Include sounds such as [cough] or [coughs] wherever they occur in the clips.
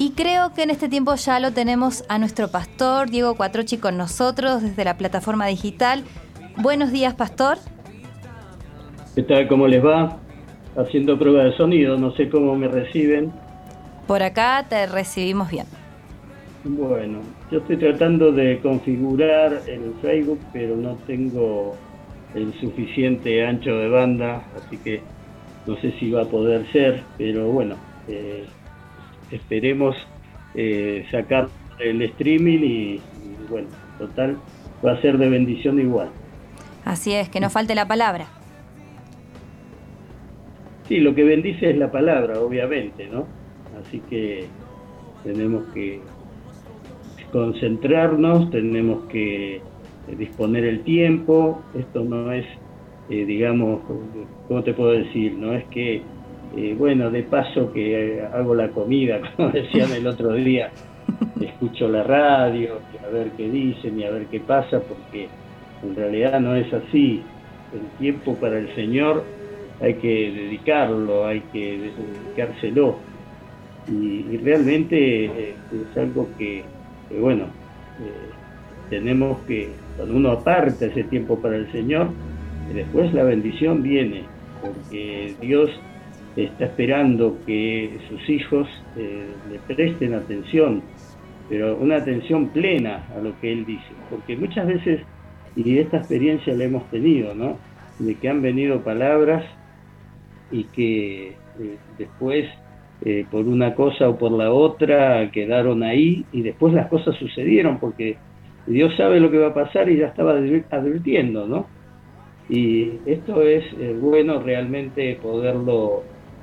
Y creo que en este tiempo ya lo tenemos a nuestro pastor Diego Cuatrochi con nosotros desde la plataforma digital. Buenos días, pastor. ¿Qué tal? ¿Cómo les va? Haciendo prueba de sonido, no sé cómo me reciben. Por acá te recibimos bien. Bueno, yo estoy tratando de configurar el Facebook, pero no tengo el suficiente ancho de banda, así que no sé si va a poder ser, pero bueno, eh, esperemos eh, sacar el streaming y, bueno, total, va a ser de bendición igual. Así es, que no falte la palabra. Sí, lo que bendice es la palabra, obviamente, ¿no? Así que tenemos que concentrarnos, tenemos que disponer el tiempo, esto no es, eh, digamos, ¿cómo te puedo decir? No es que eh, bueno, de paso que eh, hago la comida, [laughs] como decían el otro día, escucho la radio, a ver qué dicen y a ver qué pasa, porque en realidad no es así. El tiempo para el Señor hay que dedicarlo, hay que dedicárselo. Y, realmente eh, es algo que, bueno, tenemos que, cuando uno aparta ese tiempo para el Señor, después la bendición viene, porque Dios está esperando que sus hijos eh, le presten atención, pero una atención plena a lo que él dice, porque muchas veces, y esta experiencia la hemos tenido, ¿no? De que han venido palabras y que eh, después, eh, por una cosa o por la otra, quedaron ahí y después las cosas sucedieron, porque Dios sabe lo que va a pasar y ya estaba advirtiendo, ¿no? Y esto es bueno realmente poderlo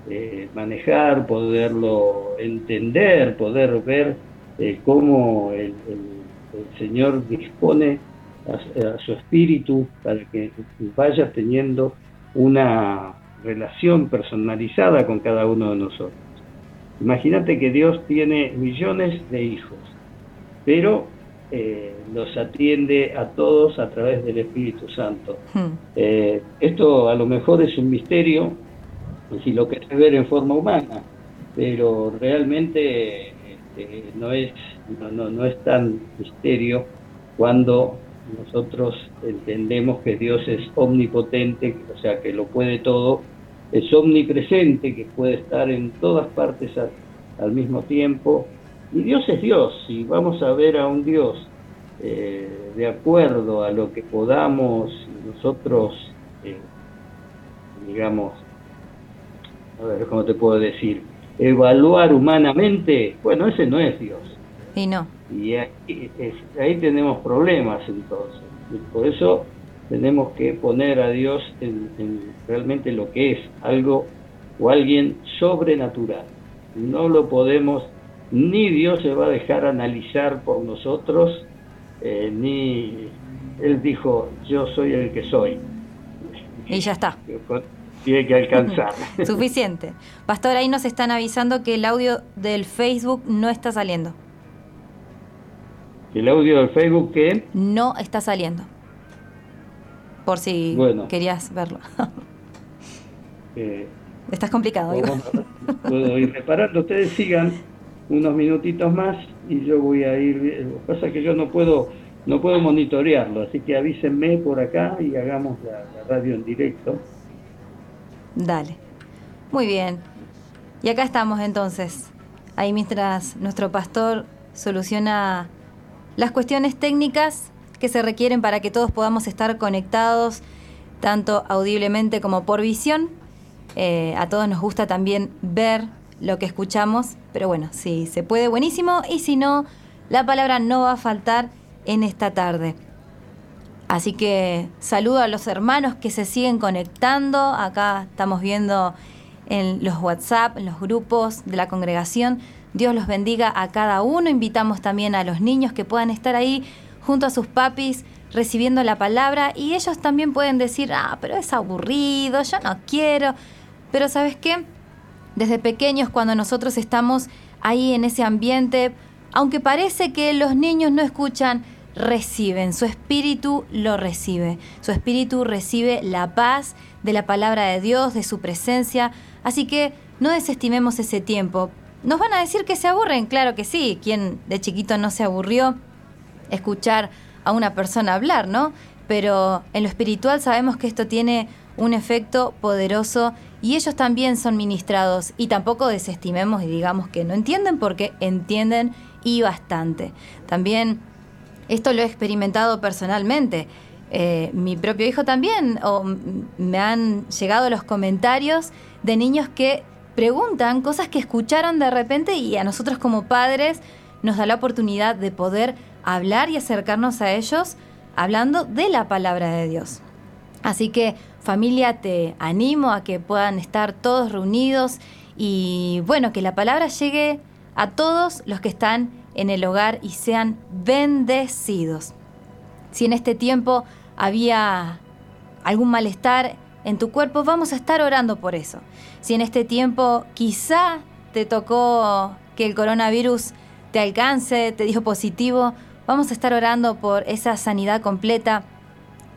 eh, manejar, poderlo entender, poder ver eh, cómo el, Señor dispone a, su espíritu para que vaya teniendo una relación personalizada con cada uno de nosotros. Imagínate que Dios tiene millones de hijos, pero eh, los atiende a todos a través del Espíritu Santo. Hmm. esto a lo mejor es un misterio si lo querés ver en forma humana, pero realmente este, no, es, no, no, es tan misterio cuando nosotros entendemos que Dios es omnipotente, o sea, que lo puede todo, es omnipresente, que puede estar en todas partes al mismo tiempo, y Dios es Dios, y vamos a ver a un Dios eh, de acuerdo a lo que podamos nosotros, eh, digamos, a ver, ¿cómo te puedo decir? Evaluar humanamente, bueno, ese no es Dios. Y no. Y ahí, tenemos problemas entonces. Y por eso tenemos que poner a Dios en, realmente lo que es algo o alguien sobrenatural. No lo podemos, ni Dios se va a dejar analizar por nosotros, eh, ni Él dijo, yo soy el que soy. Y ya está tiene que alcanzar. [laughs] Suficiente. Pastor, ahí nos están avisando que el audio del Facebook no está saliendo. ¿El audio del Facebook qué? No está saliendo. Por si querías verlo. [laughs] eh, Estás complicado. puedo ir reparando. Ustedes sigan unos minutitos más y yo voy a ir. Lo que pasa es que yo no puedo no puedo monitorearlo, así que avísenme por acá y hagamos la radio en directo. Dale. Muy bien. Y acá estamos entonces. Ahí mientras nuestro pastor soluciona las cuestiones técnicas que se requieren para que todos podamos estar conectados, tanto audiblemente como por visión. Eh, a todos nos gusta también ver lo que escuchamos, pero bueno, si se puede, buenísimo, y si no, la palabra no va a faltar en esta tarde. Así que saludo a los hermanos que se siguen conectando. Acá estamos viendo en los WhatsApp, en los grupos de la congregación. Dios los bendiga a cada uno. Invitamos también a los niños que puedan estar ahí junto a sus papis recibiendo la palabra y ellos también pueden decir, ah, pero es aburrido, yo no quiero. Pero sabes qué? Desde pequeños cuando nosotros estamos ahí en ese ambiente, aunque parece que los niños no escuchan, reciben, su espíritu lo recibe, su espíritu recibe la paz de la palabra de Dios, de su presencia, así que no desestimemos ese tiempo. nos van a decir que se aburren, claro que sí, quien de chiquito no se aburrió escuchar a una persona hablar, ¿no? Pero en lo espiritual sabemos que esto tiene un efecto poderoso y ellos también son ministrados y tampoco desestimemos y digamos que no entienden porque entienden y bastante. También esto lo he experimentado personalmente. Eh, mi propio hijo también, o me han llegado los comentarios de niños que preguntan cosas que escucharon de repente y a nosotros como padres nos da la oportunidad de poder hablar y acercarnos a ellos hablando de la palabra de Dios. Así que familia, te animo a que puedan estar todos reunidos y bueno, que la palabra llegue a todos los que están en el hogar y sean bendecidos. Si en este tiempo había algún malestar en tu cuerpo, vamos a estar orando por eso. Si en este tiempo quizá te tocó que el coronavirus te alcance, te dijo positivo, vamos a estar orando por esa sanidad completa.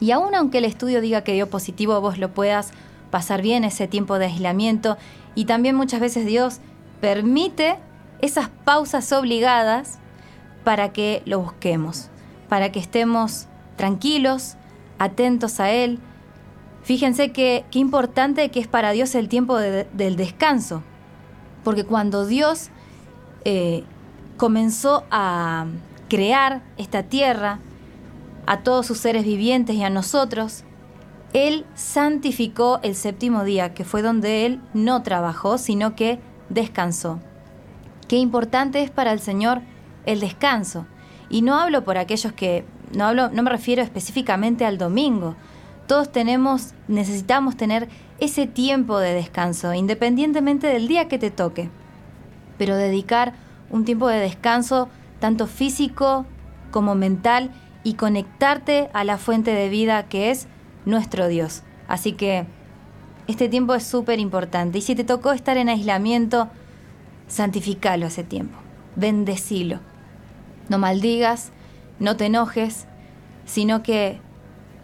Y aún aunque el estudio diga que dio positivo, vos lo puedas pasar bien ese tiempo de aislamiento. Y también muchas veces Dios permite esas pausas obligadas para que lo busquemos, para que estemos tranquilos, atentos a Él. Fíjense qué importante que es para Dios el tiempo del descanso, porque cuando Dios eh, comenzó a crear esta tierra, a todos sus seres vivientes y a nosotros, Él santificó el séptimo día, que fue donde Él no trabajó, sino que descansó. Qué importante es para el Señor el descanso. Y no hablo por aquellos que, no hablo, no me refiero específicamente al domingo. Todos tenemos, necesitamos tener ese tiempo de descanso, independientemente del día que te toque. Pero dedicar un tiempo de descanso, tanto físico como mental, y conectarte a la fuente de vida que es nuestro Dios. Así que este tiempo es súper importante. Y si te tocó estar en aislamiento, santificalo ese tiempo, bendecilo. No maldigas, no te enojes, sino que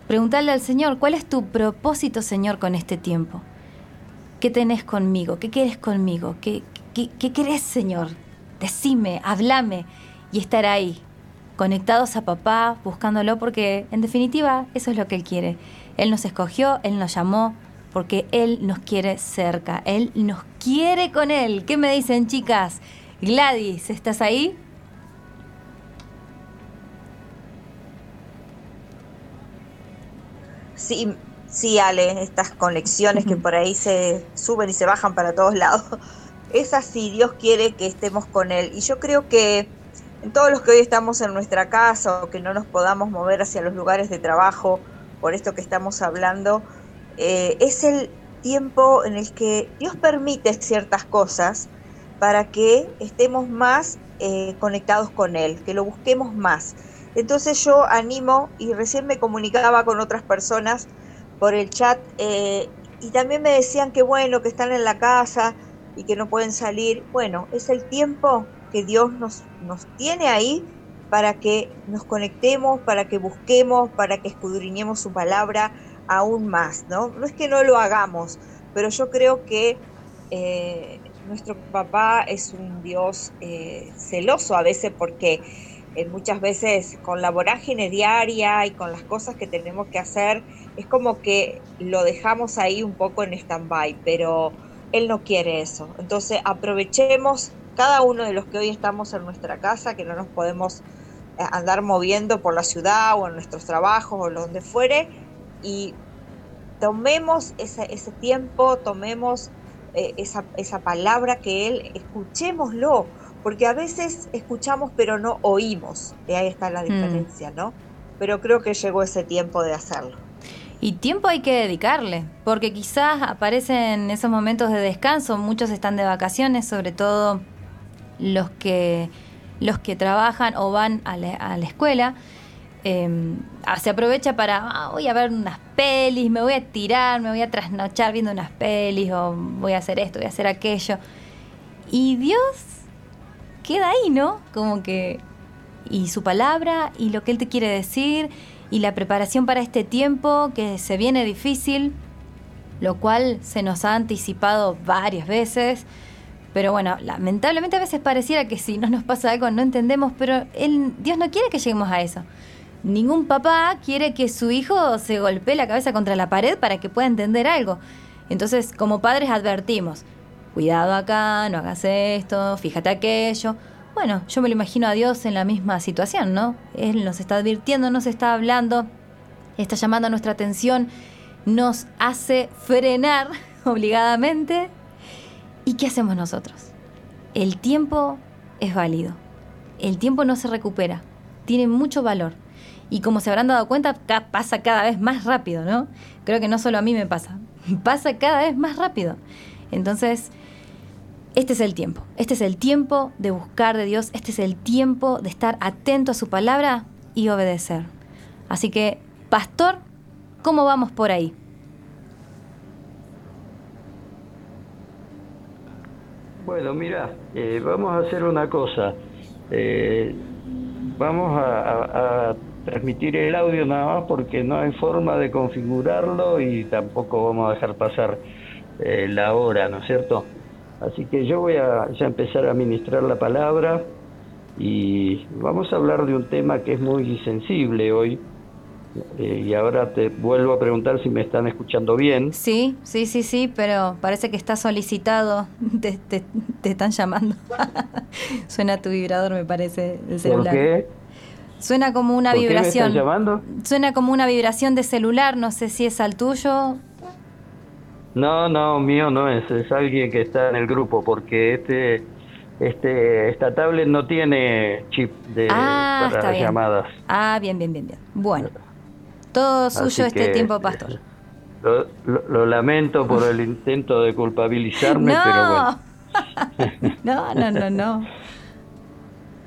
preguntarle al Señor, ¿cuál es tu propósito, Señor, con este tiempo? ¿Qué tenés conmigo? ¿Qué quieres conmigo? ¿Qué, qué, qué querés, Señor? Decime, hablame y estar ahí, conectados a papá, buscándolo, porque en definitiva eso es lo que Él quiere. Él nos escogió, Él nos llamó, porque Él nos quiere cerca, Él nos quiere con Él. ¿Qué me dicen chicas? Gladys, ¿estás ahí? Sí, sí, Ale, estas conexiones que por ahí se suben y se bajan para todos lados. [laughs] Es así, Dios quiere que estemos con Él. Y yo creo que en todos los que hoy estamos en nuestra casa o que no nos podamos mover hacia los lugares de trabajo por esto que estamos hablando, eh, es el tiempo en el que Dios permite ciertas cosas para que estemos más eh, conectados con Él, que lo busquemos más. Entonces yo animo y recién me comunicaba con otras personas por el chat eh, y también me decían que bueno, que están en la casa y que no pueden salir. Bueno, es el tiempo que Dios nos, nos tiene ahí para que nos conectemos, para que busquemos, para que escudriñemos su palabra aún más, ¿no? No es que no lo hagamos, pero yo creo que eh, nuestro papá es un Dios eh, celoso a veces porque eh, muchas veces con la vorágine diaria y con las cosas que tenemos que hacer, es como que lo dejamos ahí un poco en stand-by, pero él no quiere eso. Entonces aprovechemos cada uno de los que hoy estamos en nuestra casa, que no nos podemos andar moviendo por la ciudad o en nuestros trabajos o donde fuere, y tomemos ese, ese tiempo, tomemos eh, esa, esa palabra que Él, escuchémoslo, porque a veces escuchamos pero no oímos, y ahí está la mm. diferencia, ¿no? Pero creo que llegó ese tiempo de hacerlo. Y tiempo hay que dedicarle, porque quizás aparecen esos momentos de descanso, muchos están de vacaciones, sobre todo los que, los que trabajan o van a la, escuela. Em, se aprovecha para, ah, voy a ver unas pelis, me voy a tirar, me voy a trasnochar viendo unas pelis, o voy a hacer esto, voy a hacer aquello. Y Dios queda ahí, ¿no? Como que, y su palabra, y lo que Él te quiere decir, y la preparación para este tiempo que se viene difícil, lo cual se nos ha anticipado varias veces Pero bueno, lamentablemente a veces pareciera que si no nos pasa algo no entendemos, pero él, Dios no quiere que lleguemos a eso. Ningún papá quiere que su hijo se golpee la cabeza contra la pared para que pueda entender algo. Entonces, como padres advertimos, cuidado acá, no hagas esto, fíjate aquello. Bueno, yo me lo imagino a Dios en la misma situación, ¿no? Él nos está advirtiendo, nos está hablando, está llamando nuestra atención, nos hace frenar [laughs] obligadamente. ¿Y qué hacemos nosotros? El tiempo es válido. El tiempo no se recupera. Tiene mucho valor. Y como se habrán dado cuenta, pasa cada vez más rápido, ¿no? Creo que no solo a mí me pasa. [laughs] Pasa cada vez más rápido. Entonces, este es el tiempo. Este es el tiempo de buscar de Dios. Este es el tiempo de estar atento a su palabra y obedecer. Así que, pastor, ¿cómo vamos por ahí? Bueno, mira, eh, vamos a hacer una cosa. Eh, vamos a, transmitir el audio nada más porque no hay forma de configurarlo y tampoco vamos a dejar pasar eh, la hora, ¿no es cierto? Así que yo voy a ya empezar a ministrar la palabra y vamos a hablar de un tema que es muy sensible hoy, eh, y ahora te vuelvo a preguntar si me están escuchando bien. Sí, sí, sí, sí, pero parece que está solicitado. [laughs] Te, te, están llamando. [laughs] Suena tu vibrador, me parece, el celular. ¿Por qué? Suena como una vibración. Qué me llamando? Suena como una vibración de celular, no sé si es al tuyo. No, no, mío no es, es alguien que está en el grupo, porque este, este, esta tablet no tiene chip de ah, para llamadas. Ah, bien, bien, bien, bien. Bueno. Todo suyo este tiempo, pastor. Lo, lamento por el intento de culpabilizarme, [laughs] pero bueno. [laughs] no, no, no, no. [laughs]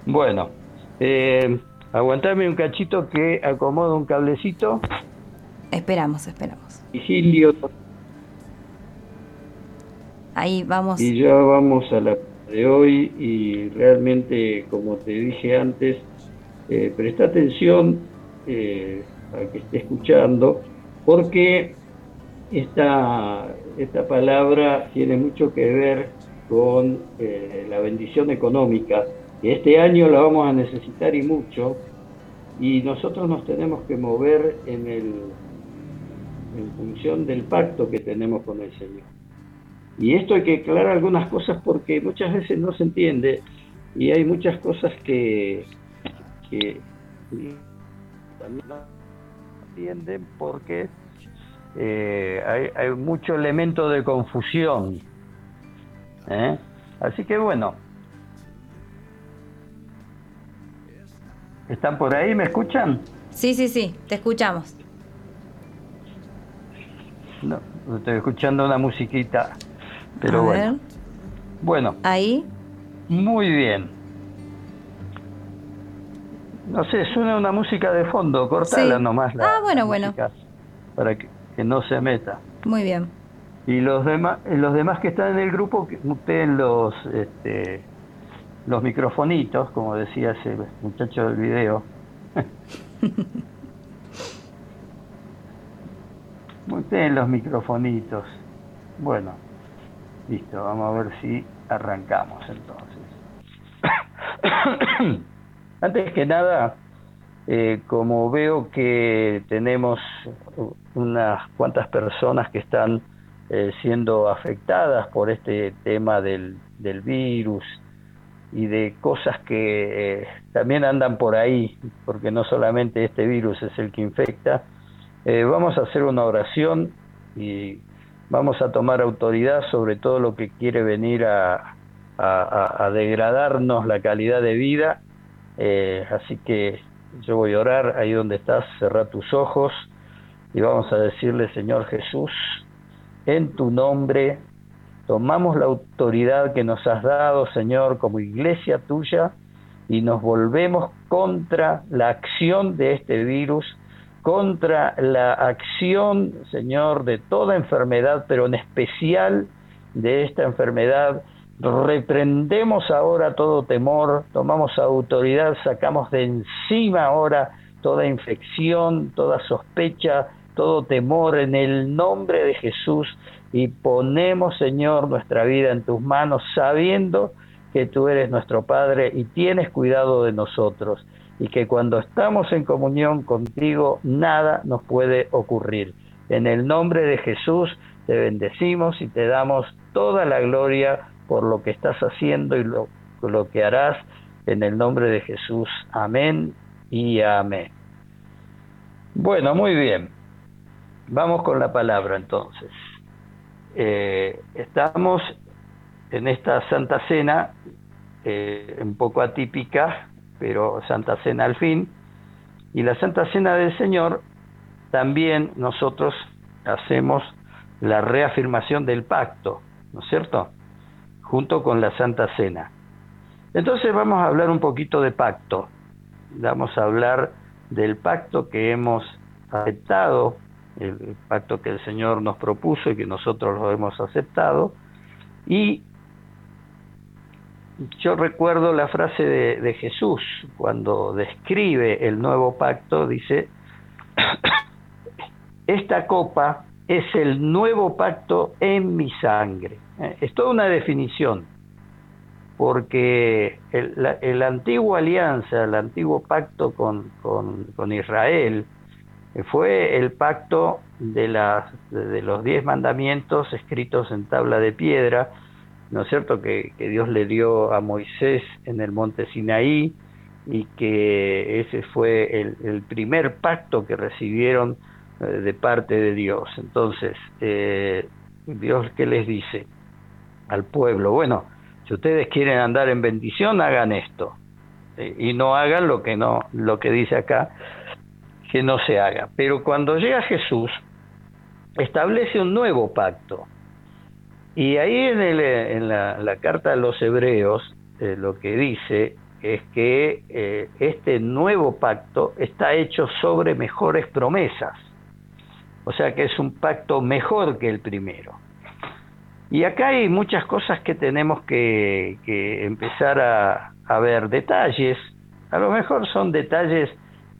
Bueno, eh, aguantame un cachito que acomodo un cablecito. Esperamos, esperamos. Vigilio. Ahí vamos. Y ya vamos a la de hoy y realmente, como te dije antes, eh, presta atención. Eh, para que esté escuchando, porque esta, esta palabra tiene mucho que ver con eh, la bendición económica, este año la vamos a necesitar y mucho, y nosotros nos tenemos que mover en, el, en función del pacto que tenemos con el Señor. Y esto hay que aclarar algunas cosas porque muchas veces no se entiende y hay muchas cosas que, que también entienden porque eh, hay, mucho elemento de confusión. ¿eh? Así que bueno. ¿Están por ahí? ¿Me escuchan? Sí, sí, sí, te escuchamos. No, estoy escuchando una musiquita, pero bueno. Bueno. Ahí. Muy bien. No sé, suena una música de fondo, cortala nomás. La, ah, bueno, bueno. Para que, no se meta. Muy bien. Y los demás, los demás que están en el grupo, que muten los, este, los microfonitos, como decía ese muchacho del video. [laughs] muten los microfonitos. Bueno, listo, vamos a ver si arrancamos entonces. [coughs] Antes que nada, eh, como veo que tenemos unas cuantas personas que están eh, siendo afectadas por este tema del, virus y de cosas que eh, también andan por ahí, porque no solamente este virus es el que infecta, vamos a hacer una oración y vamos a tomar autoridad sobre todo lo que quiere venir a, degradarnos la calidad de vida. Eh, así que yo voy a orar ahí donde estás, cerrar tus ojos y vamos a decirle, Señor Jesús, en tu nombre tomamos la autoridad que nos has dado, Señor, como iglesia tuya y nos volvemos contra la acción de este virus, contra la acción, Señor, de toda enfermedad, pero en especial de esta enfermedad reprendemos ahora todo temor, tomamos autoridad, sacamos de encima ahora toda infección, toda sospecha, todo temor en el nombre de Jesús. Y ponemos, Señor, nuestra vida en tus manos, sabiendo que tú eres nuestro Padre y tienes cuidado de nosotros, y que cuando estamos en comunión contigo, nada nos puede ocurrir. En el nombre de Jesús te bendecimos y te damos toda la gloria por lo que estás haciendo y lo, que harás en el nombre de Jesús. Amén y amén. Bueno, muy bien. Vamos con la palabra entonces. Eh, estamos en esta Santa Cena, eh, un poco atípica, pero Santa Cena al fin. Y la Santa Cena del Señor, también nosotros hacemos la reafirmación del pacto, ¿no es cierto? Junto con la Santa Cena. Entonces vamos a hablar un poquito de pacto. Vamos a hablar del pacto que hemos aceptado, el pacto que el Señor nos propuso y que nosotros lo hemos aceptado. Y yo recuerdo la frase de, Jesús cuando describe el nuevo pacto, dice, [coughs] esta copa es el nuevo pacto en mi sangre. Eh, es toda una definición, porque el, la, antigua alianza, el antiguo pacto con, con, Israel, eh, fue el pacto de, las, de los diez mandamientos escritos en tabla de piedra, ¿no es cierto?, que, que Dios le dio a Moisés en el monte Sinaí y que ese fue el, primer pacto que recibieron eh, de parte de Dios. Entonces, eh, Dios, ¿qué les dice al pueblo? Bueno, si ustedes quieren andar en bendición, hagan esto. Eh, y no hagan lo que, no, lo que dice acá, que no se haga. Pero cuando llega Jesús, establece un nuevo pacto. Y ahí en, el, en la, carta de los hebreos, lo que dice es que este nuevo pacto está hecho sobre mejores promesas. O sea que es un pacto mejor que el primero. Y acá hay muchas cosas que tenemos que, empezar a, ver. Detalles, a lo mejor son detalles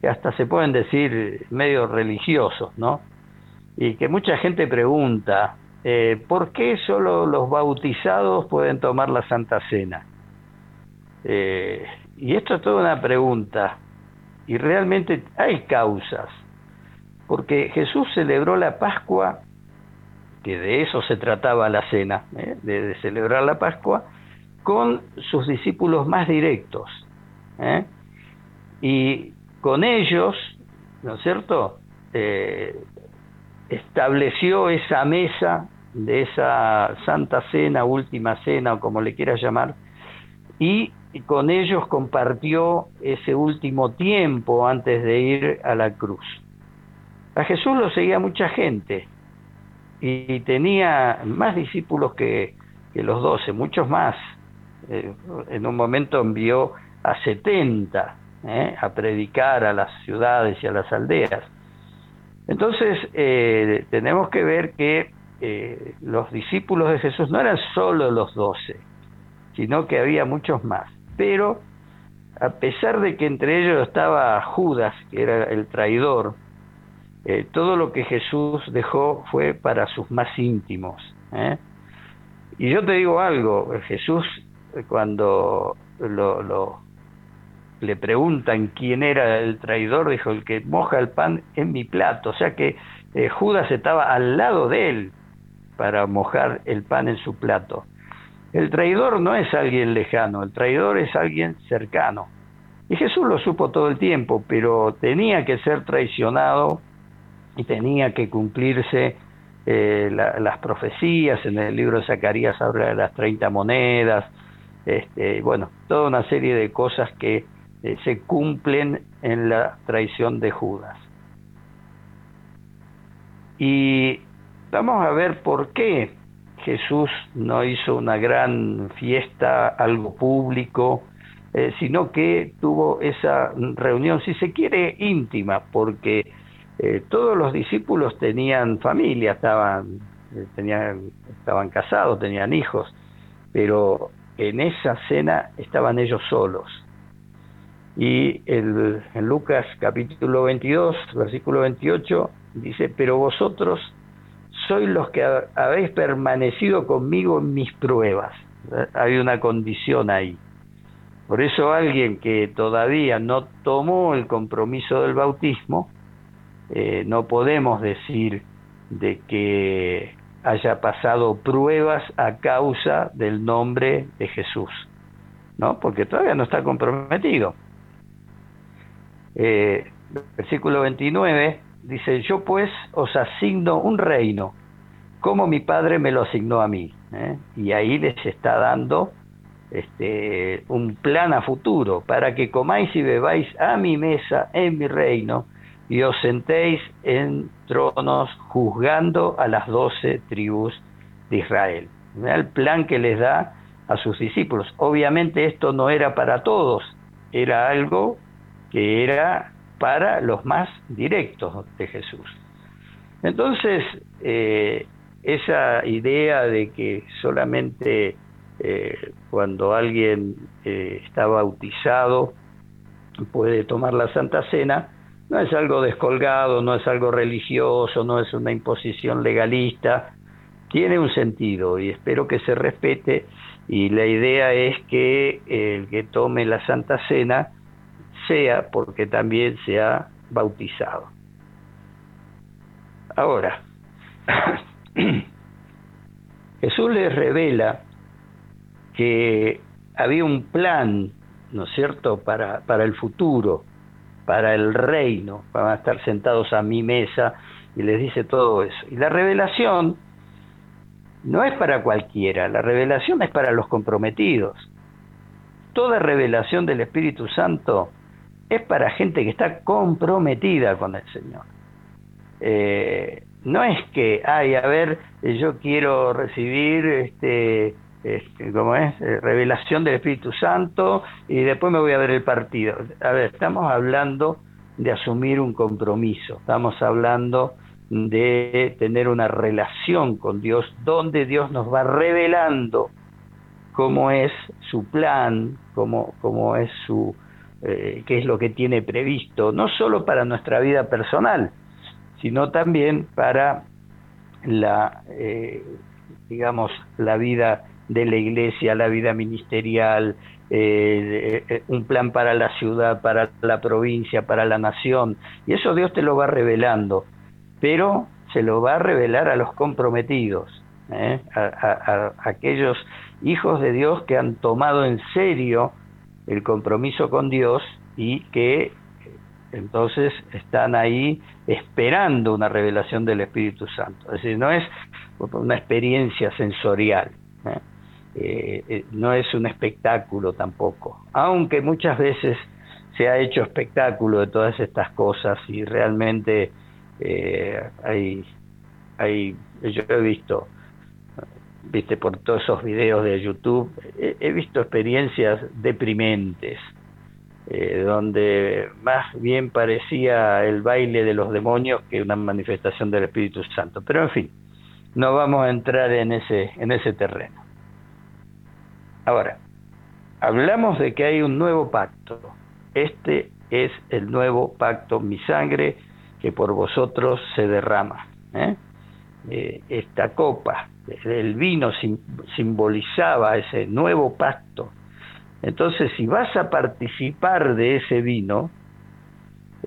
hasta se pueden decir medio religiosos, ¿no? Y que mucha gente pregunta, eh, ¿por qué solo los bautizados pueden tomar la Santa Cena? Eh, y esto es toda una pregunta. Y realmente hay causas porque Jesús celebró la Pascua, que de eso se trataba la cena, ¿eh? de, celebrar la Pascua, con sus discípulos más directos. Y con ellos, ¿no es cierto?, eh, estableció esa mesa de esa Santa Cena, Última Cena, o como le quieras llamar, y con ellos compartió ese último tiempo antes de ir a la cruz. A Jesús lo seguía mucha gente y tenía más discípulos que, los doce, muchos más. Eh, en un momento envió a setenta eh, a predicar a las ciudades y a las aldeas. Entonces eh, tenemos que ver que los discípulos de Jesús no eran solo los doce, sino que había muchos más. Pero a pesar de que entre ellos estaba Judas, que era el traidor, eh, todo lo que Jesús dejó fue para sus más íntimos. ¿eh? Y yo te digo algo, Jesús cuando lo, le preguntan quién era el traidor, dijo, el que moja el pan en mi plato. O sea que eh, Judas estaba al lado de él para mojar el pan en su plato. El traidor no es alguien lejano, el traidor es alguien cercano. Y Jesús lo supo todo el tiempo, pero tenía que ser traicionado y tenía que cumplirse eh, las profecías, en el libro de Zacarías habla de las 30 monedas, este, bueno, toda una serie de cosas que eh, se cumplen en la traición de Judas. Y vamos a ver por qué Jesús no hizo una gran fiesta, algo público, eh, sino que tuvo esa reunión, si se quiere, íntima, porque eh, todos los discípulos tenían familia, estaban, tenían, estaban casados, tenían hijos, pero en esa cena estaban ellos solos. Y el, en Lucas capítulo 22, versículo 28, dice, pero vosotros sois los que habéis permanecido conmigo en mis pruebas. Hay una condición ahí. Por eso alguien que todavía no tomó el compromiso del bautismo, eh, no podemos decir de que haya pasado pruebas a causa del nombre de Jesús, ¿no? Porque todavía no está comprometido. Eh, versículo 29 dice, yo pues os asigno un reino, como mi padre me lo asignó a mí. ¿eh? Y ahí les está dando este, un plan a futuro, para que comáis y bebáis a mi mesa en mi reino, y os sentéis en tronos juzgando a las doce tribus de Israel. El plan que les da a sus discípulos. Obviamente esto no era para todos, era algo que era para los más directos de Jesús. Entonces, eh, esa idea de que solamente eh, cuando alguien eh, está bautizado puede tomar la Santa Cena, no es algo descolgado, no es algo religioso, no es una imposición legalista, tiene un sentido y espero que se respete y la idea es que el que tome la Santa Cena sea porque también se ha bautizado. Ahora, [clears throat] Jesús les revela que había un plan, ¿no es cierto?, para, para el futuro, para el reino, van a estar sentados a mi mesa y les dice todo eso. Y la revelación no es para cualquiera, la revelación es para los comprometidos. Toda revelación del Espíritu Santo es para gente que está comprometida con el Señor. Eh, no es que, ay, a ver, yo quiero recibir, este, este ¿cómo es? Eh, revelación del Espíritu Santo y después me voy a ver el partido. A ver, estamos hablando de asumir un compromiso, estamos hablando de tener una relación con Dios donde Dios nos va revelando cómo es su plan, cómo, cómo es su, eh, qué es lo que tiene previsto, no solo para nuestra vida personal, sino también para la, eh, digamos, la vida de la iglesia, la vida ministerial, eh, eh, un plan para la ciudad, para la provincia, para la nación. Y eso Dios te lo va revelando, pero se lo va a revelar a los comprometidos, a, aquellos hijos de Dios que han tomado en serio el compromiso con Dios y que entonces están ahí esperando una revelación del Espíritu Santo. Es decir, no es una experiencia sensorial, ¿eh? Eh, eh, no es un espectáculo tampoco, aunque muchas veces se ha hecho espectáculo de todas estas cosas y realmente hay, hay, yo he visto, viste, por todos esos videos de YouTube, he visto experiencias deprimentes eh, donde más bien parecía el baile de los demonios que una manifestación del Espíritu Santo. Pero en fin, no vamos a entrar en ese, en ese terreno. Ahora, hablamos de que hay un nuevo pacto. Este es el nuevo pacto, mi sangre que por vosotros se derrama. ¿eh? Eh, esta copa, el vino simbolizaba ese nuevo pacto entonces, si vas a participar de ese vino,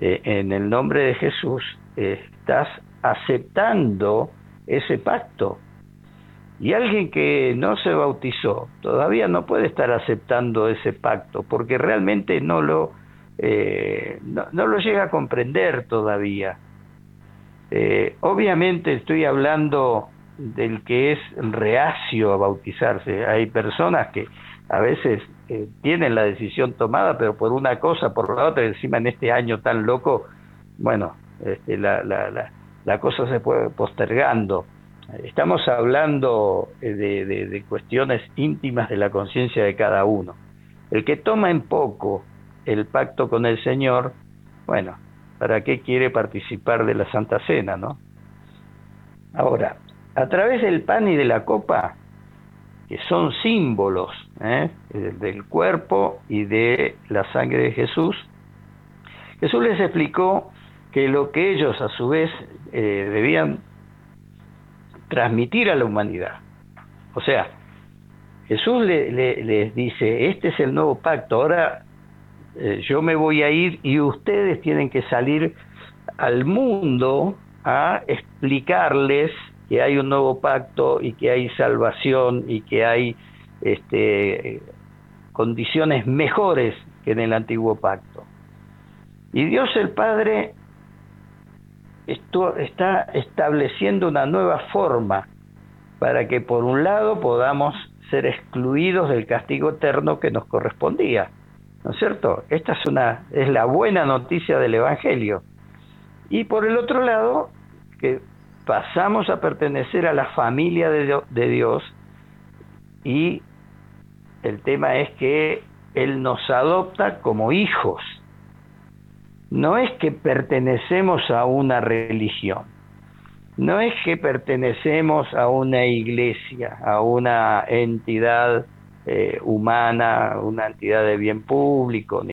eh, en el nombre de Jesús, estás aceptando ese pacto. Y alguien que no se bautizó todavía no puede estar aceptando ese pacto, porque realmente no lo, eh, no, lo llega a comprender todavía. Eh, obviamente estoy hablando del que es reacio a bautizarse. Hay personas que a veces eh, tienen la decisión tomada, pero por una cosa, por la otra, encima en este año tan loco, bueno, este, la, la, la, cosa se fue postergando. Estamos hablando eh, de, de, cuestiones íntimas de la conciencia de cada uno. El que toma en poco el pacto con el Señor, bueno, ¿para qué quiere participar de la Santa Cena, no? Ahora, a través del pan y de la copa, que son símbolos ¿eh? del cuerpo y de la sangre de Jesús, Jesús les explicó que lo que ellos a su vez eh, debían transmitir a la humanidad. O sea, Jesús les dice, este es el nuevo pacto, ahora eh, yo me voy a ir y ustedes tienen que salir al mundo a explicarles que hay un nuevo pacto y que hay salvación y que hay este, condiciones mejores que en el antiguo pacto. Y Dios el Padre esto, está estableciendo una nueva forma para que por un lado podamos ser excluidos del castigo eterno que nos correspondía. ¿No es cierto? Esta es una es la buena noticia del evangelio. Y por el otro lado, que pasamos a pertenecer a la familia de, Dios y el tema es que Él nos adopta como hijos. No es que pertenecemos a una religión, no es que pertenecemos a una iglesia, a una entidad eh, humana, una entidad de bien público,